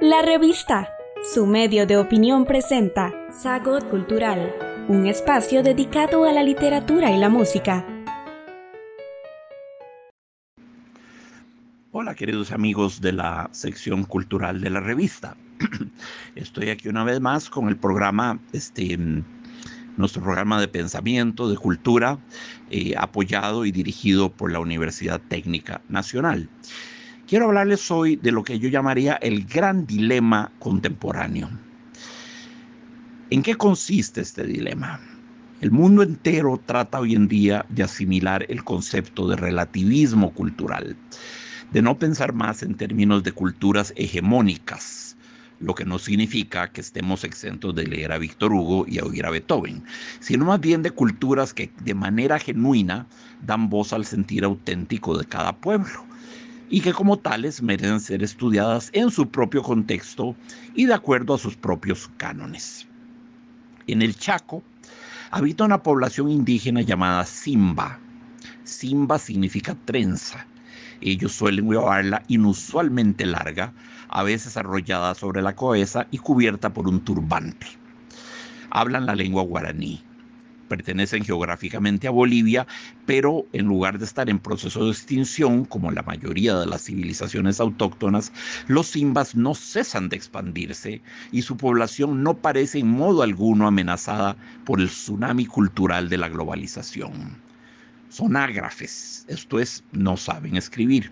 La revista, su medio de opinión presenta Sagot Cultural, un espacio dedicado a la literatura y la música. Hola queridos amigos de la sección cultural de la revista. Estoy aquí una vez más con el programa, este, nuestro programa de pensamiento, de cultura, eh, apoyado y dirigido por la Universidad Técnica Nacional. Quiero hablarles hoy de lo que yo llamaría el gran dilema contemporáneo. ¿En qué consiste este dilema? El mundo entero trata hoy en día de asimilar el concepto de relativismo cultural, de no pensar más en términos de culturas hegemónicas, lo que no significa que estemos exentos de leer a Víctor Hugo y a oír a Beethoven, sino más bien de culturas que de manera genuina dan voz al sentir auténtico de cada pueblo y que como tales merecen ser estudiadas en su propio contexto y de acuerdo a sus propios cánones. En el Chaco habita una población indígena llamada Simba. Simba significa trenza. Ellos suelen llevarla inusualmente larga, a veces arrollada sobre la cabeza y cubierta por un turbante. Hablan la lengua guaraní pertenecen geográficamente a Bolivia, pero en lugar de estar en proceso de extinción, como la mayoría de las civilizaciones autóctonas, los simbas no cesan de expandirse y su población no parece en modo alguno amenazada por el tsunami cultural de la globalización. Son ágrafes, esto es, no saben escribir.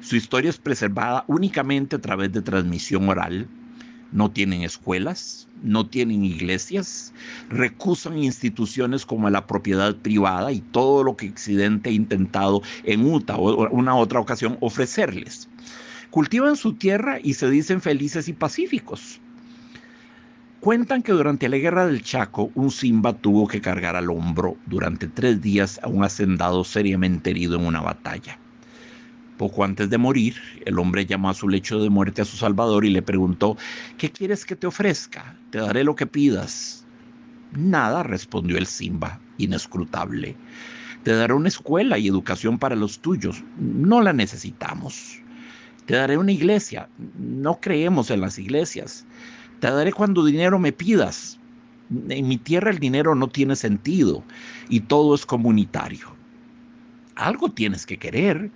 Su historia es preservada únicamente a través de transmisión oral, no tienen escuelas, no tienen iglesias, recusan instituciones como la propiedad privada y todo lo que Occidente ha intentado en una otra ocasión ofrecerles. Cultivan su tierra y se dicen felices y pacíficos. Cuentan que durante la guerra del Chaco, un Simba tuvo que cargar al hombro durante tres días a un hacendado seriamente herido en una batalla. Poco antes de morir, el hombre llamó a su lecho de muerte a su Salvador y le preguntó, ¿qué quieres que te ofrezca? Te daré lo que pidas. Nada, respondió el Simba, inescrutable. Te daré una escuela y educación para los tuyos. No la necesitamos. Te daré una iglesia. No creemos en las iglesias. Te daré cuando dinero me pidas. En mi tierra el dinero no tiene sentido y todo es comunitario. Algo tienes que querer.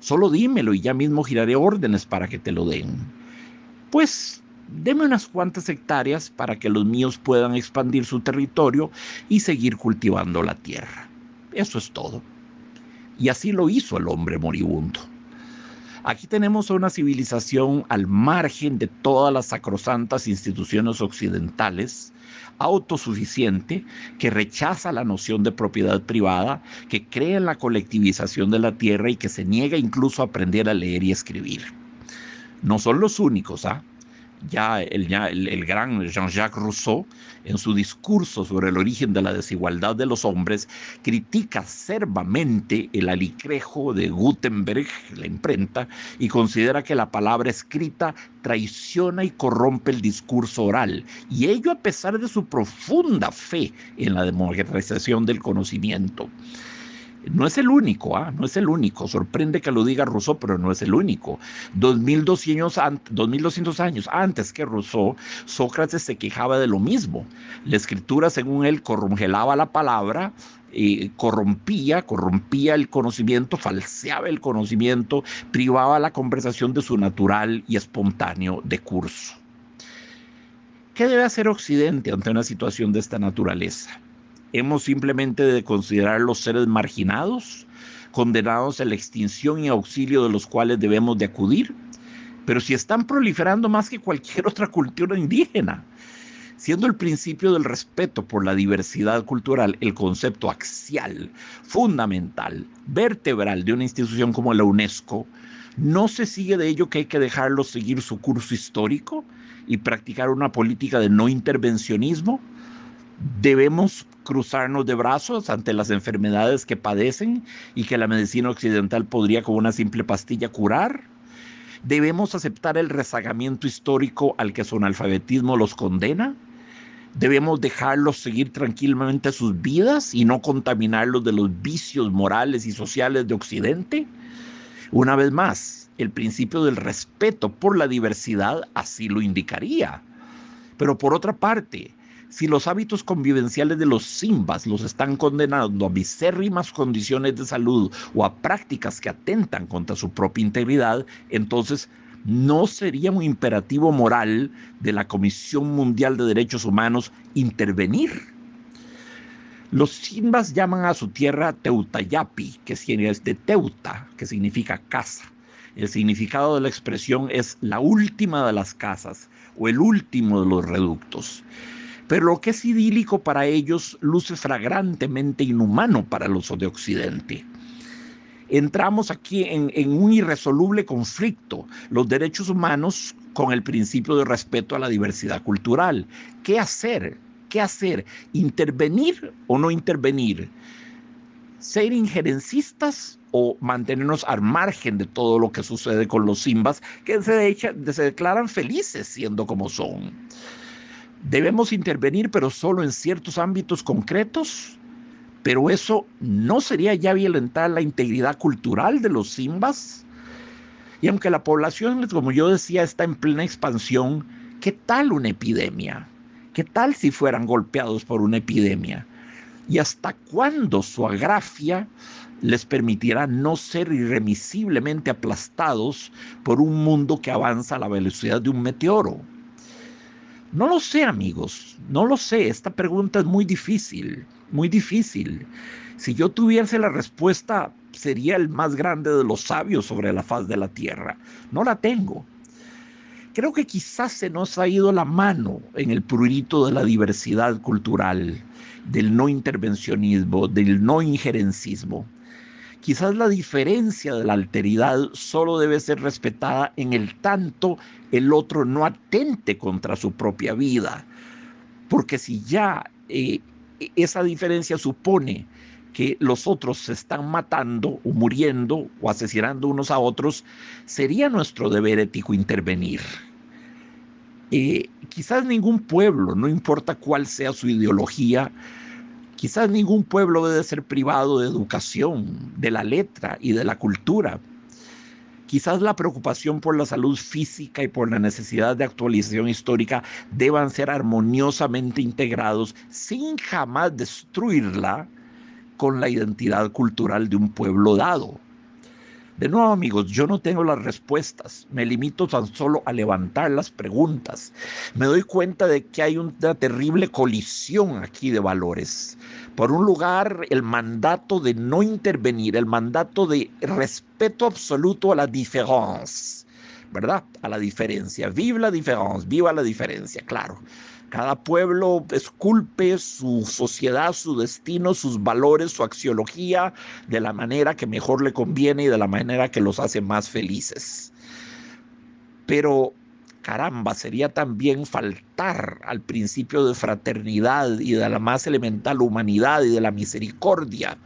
Solo dímelo y ya mismo giraré órdenes para que te lo den. Pues deme unas cuantas hectáreas para que los míos puedan expandir su territorio y seguir cultivando la tierra. Eso es todo. Y así lo hizo el hombre moribundo. Aquí tenemos una civilización al margen de todas las sacrosantas instituciones occidentales, autosuficiente, que rechaza la noción de propiedad privada, que cree en la colectivización de la tierra y que se niega incluso a aprender a leer y escribir. No son los únicos, ¿ah? Ya el, gran Jean-Jacques Rousseau, en su discurso sobre el origen de la desigualdad de los hombres, critica acervamente el alicrejo de Gutenberg, la imprenta, y considera que la palabra escrita traiciona y corrompe el discurso oral, y ello a pesar de su profunda fe en la democratización del conocimiento. No es el único, ¿ah? no es el único. Sorprende que lo diga Rousseau, pero no es el único. 2200, años antes que Rousseau, Sócrates se quejaba de lo mismo. La escritura, según él, congelaba la palabra, y corrompía, corrompía el conocimiento, falseaba el conocimiento, privaba la conversación de su natural y espontáneo decurso. ¿Qué debe hacer Occidente ante una situación de esta naturaleza? Hemos simplemente de considerar los seres marginados, condenados a la extinción y auxilio de los cuales debemos de acudir. Pero si están proliferando más que cualquier otra cultura indígena, siendo el principio del respeto por la diversidad cultural el concepto axial, fundamental, vertebral de una institución como la UNESCO, ¿no se sigue de ello que hay que dejarlos seguir su curso histórico y practicar una política de no intervencionismo? Debemos cruzarnos de brazos ante las enfermedades que padecen y que la medicina occidental podría con una simple pastilla curar. Debemos aceptar el rezagamiento histórico al que su analfabetismo los condena. Debemos dejarlos seguir tranquilamente sus vidas y no contaminarlos de los vicios morales y sociales de Occidente. Una vez más, el principio del respeto por la diversidad así lo indicaría. Pero por otra parte, si los hábitos convivenciales de los simbas los están condenando a misérrimas condiciones de salud o a prácticas que atentan contra su propia integridad, entonces no sería un imperativo moral de la Comisión Mundial de Derechos Humanos intervenir. Los simbas llaman a su tierra Teutayapi, que es de Teuta, que significa casa. El significado de la expresión es la última de las casas o el último de los reductos. Pero lo que es idílico para ellos luce fragrantemente inhumano para los de Occidente entramos aquí en, un irresoluble conflicto, los derechos humanos con el principio de respeto a la diversidad cultural. ¿Qué hacer? ¿Qué hacer? ¿Intervenir o no intervenir? ¿Ser injerencistas o mantenernos al margen de todo lo que sucede con los simbas que se, se declaran felices siendo como son? ¿Debemos intervenir pero solo en ciertos ámbitos concretos? Pero eso no sería ya violentar la integridad cultural de los simbas. Y aunque la población, como yo decía, está en plena expansión, ¿qué tal una epidemia? ¿Qué tal si fueran golpeados por una epidemia? ¿Y hasta cuándo su agrafia les permitirá no ser irremisiblemente aplastados por un mundo que avanza a la velocidad de un meteoro? No lo sé, amigos, no lo sé. Esta pregunta es muy difícil muy difícil. Si yo tuviese la respuesta, sería el más grande de los sabios sobre la faz de la tierra. No la tengo. Creo que quizás se nos ha ido la mano en el prurito de la diversidad cultural, del no intervencionismo, del no injerencismo. Quizás la diferencia de la alteridad solo debe ser respetada en el tanto el otro no atente contra su propia vida. Porque si ya eh, esa diferencia supone que los otros se están matando o muriendo o asesinando unos a otros, sería nuestro deber ético intervenir. Eh, quizás ningún pueblo, no importa cuál sea su ideología, quizás ningún pueblo debe ser privado de educación, de la letra y de la cultura. Quizás la preocupación por la salud física y por la necesidad de actualización histórica deban ser armoniosamente integrados sin jamás destruirla con la identidad cultural de un pueblo dado. De nuevo, amigos, yo no tengo las respuestas, me limito tan solo a levantar las preguntas. Me doy cuenta de que hay una terrible colisión aquí de valores. Por un lugar, el mandato de no intervenir, el mandato de respeto absoluto a la diferencia, ¿verdad? A la diferencia. Viva la diferencia, viva la diferencia, claro. Cada pueblo esculpe su sociedad, su destino, sus valores, su axiología de la manera que mejor le conviene y de la manera que los hace más felices. Pero caramba, sería también faltar al principio de fraternidad y de la más elemental humanidad y de la misericordia.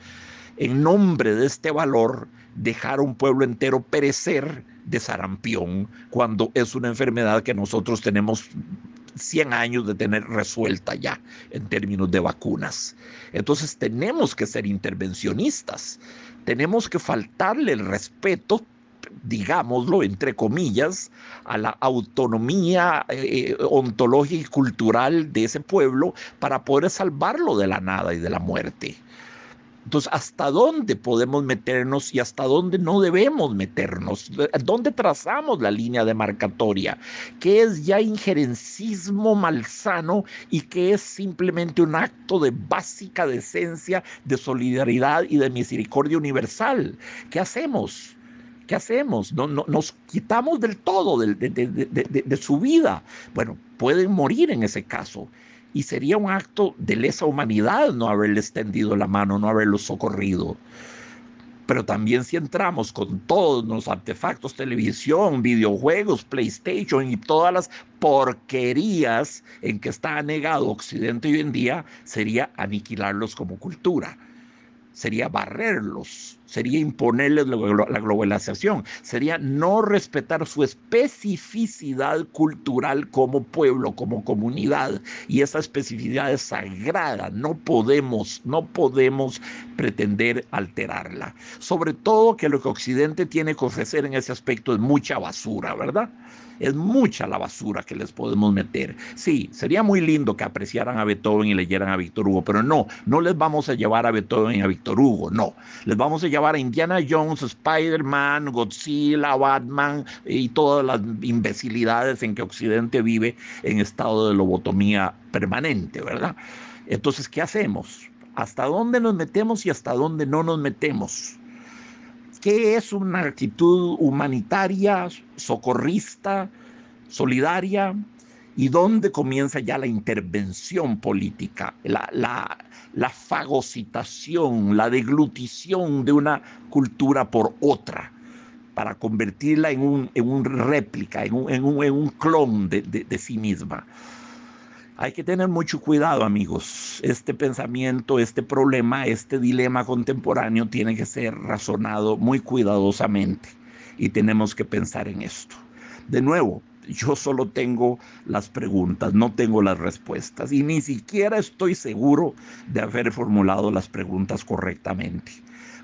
En nombre de este valor, dejar a un pueblo entero perecer de sarampión cuando es una enfermedad que nosotros tenemos 100 años de tener resuelta ya en términos de vacunas. Entonces tenemos que ser intervencionistas, tenemos que faltarle el respeto digámoslo, entre comillas, a la autonomía eh, ontológica y cultural de ese pueblo para poder salvarlo de la nada y de la muerte. Entonces, ¿hasta dónde podemos meternos y hasta dónde no debemos meternos? ¿Dónde trazamos la línea demarcatoria? ¿Qué es ya injerencismo malsano y qué es simplemente un acto de básica decencia, de solidaridad y de misericordia universal? ¿Qué hacemos? ¿Qué hacemos? No, nos quitamos del todo de, de su vida. Bueno, pueden morir en ese caso y sería un acto de lesa humanidad no haberle extendido la mano, no haberlo socorrido. Pero también si entramos con todos los artefactos, televisión, videojuegos, PlayStation y todas las porquerías en que está anegado Occidente hoy en día, sería aniquilarlos como cultura, sería barrerlos, sería imponerles la globalización, sería no respetar su especificidad cultural como pueblo, como comunidad. Y esa especificidad es sagrada, no podemos, no podemos pretender alterarla. Sobre todo que lo que Occidente tiene que ofrecer en ese aspecto es mucha basura, ¿verdad? Es mucha la basura que les podemos meter. Sí, sería muy lindo que apreciaran a Beethoven y leyeran a Víctor Hugo, pero no, no les vamos a llevar a Beethoven y a Víctor Hugo, no. Les vamos a llevar a Indiana Jones, Spider-Man, Godzilla, Batman y todas las imbecilidades en que Occidente vive en estado de lobotomía permanente, ¿verdad? Entonces, ¿qué hacemos? ¿Hasta dónde nos metemos y hasta dónde no nos metemos? ¿Qué es una actitud humanitaria, socorrista, solidaria? ¿Y dónde comienza ya la intervención política, la, la, fagocitación, la deglutición de una cultura por otra? para convertirla en un, en un réplica, en un, en un, en un clon de, de, de sí misma. Hay que tener mucho cuidado, amigos. Este pensamiento, este problema, este dilema contemporáneo tiene que ser razonado muy cuidadosamente y tenemos que pensar en esto. De nuevo, yo solo tengo las preguntas, no tengo las respuestas y ni siquiera estoy seguro de haber formulado las preguntas correctamente.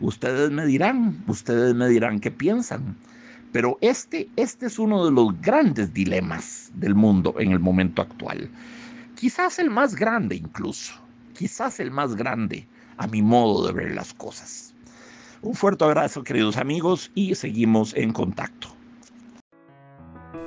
Ustedes me dirán, ustedes me dirán qué piensan. Pero este, este es uno de los grandes dilemas del mundo en el momento actual quizás el más grande incluso, quizás el más grande a mi modo de ver las cosas. Un fuerte abrazo queridos amigos y seguimos en contacto.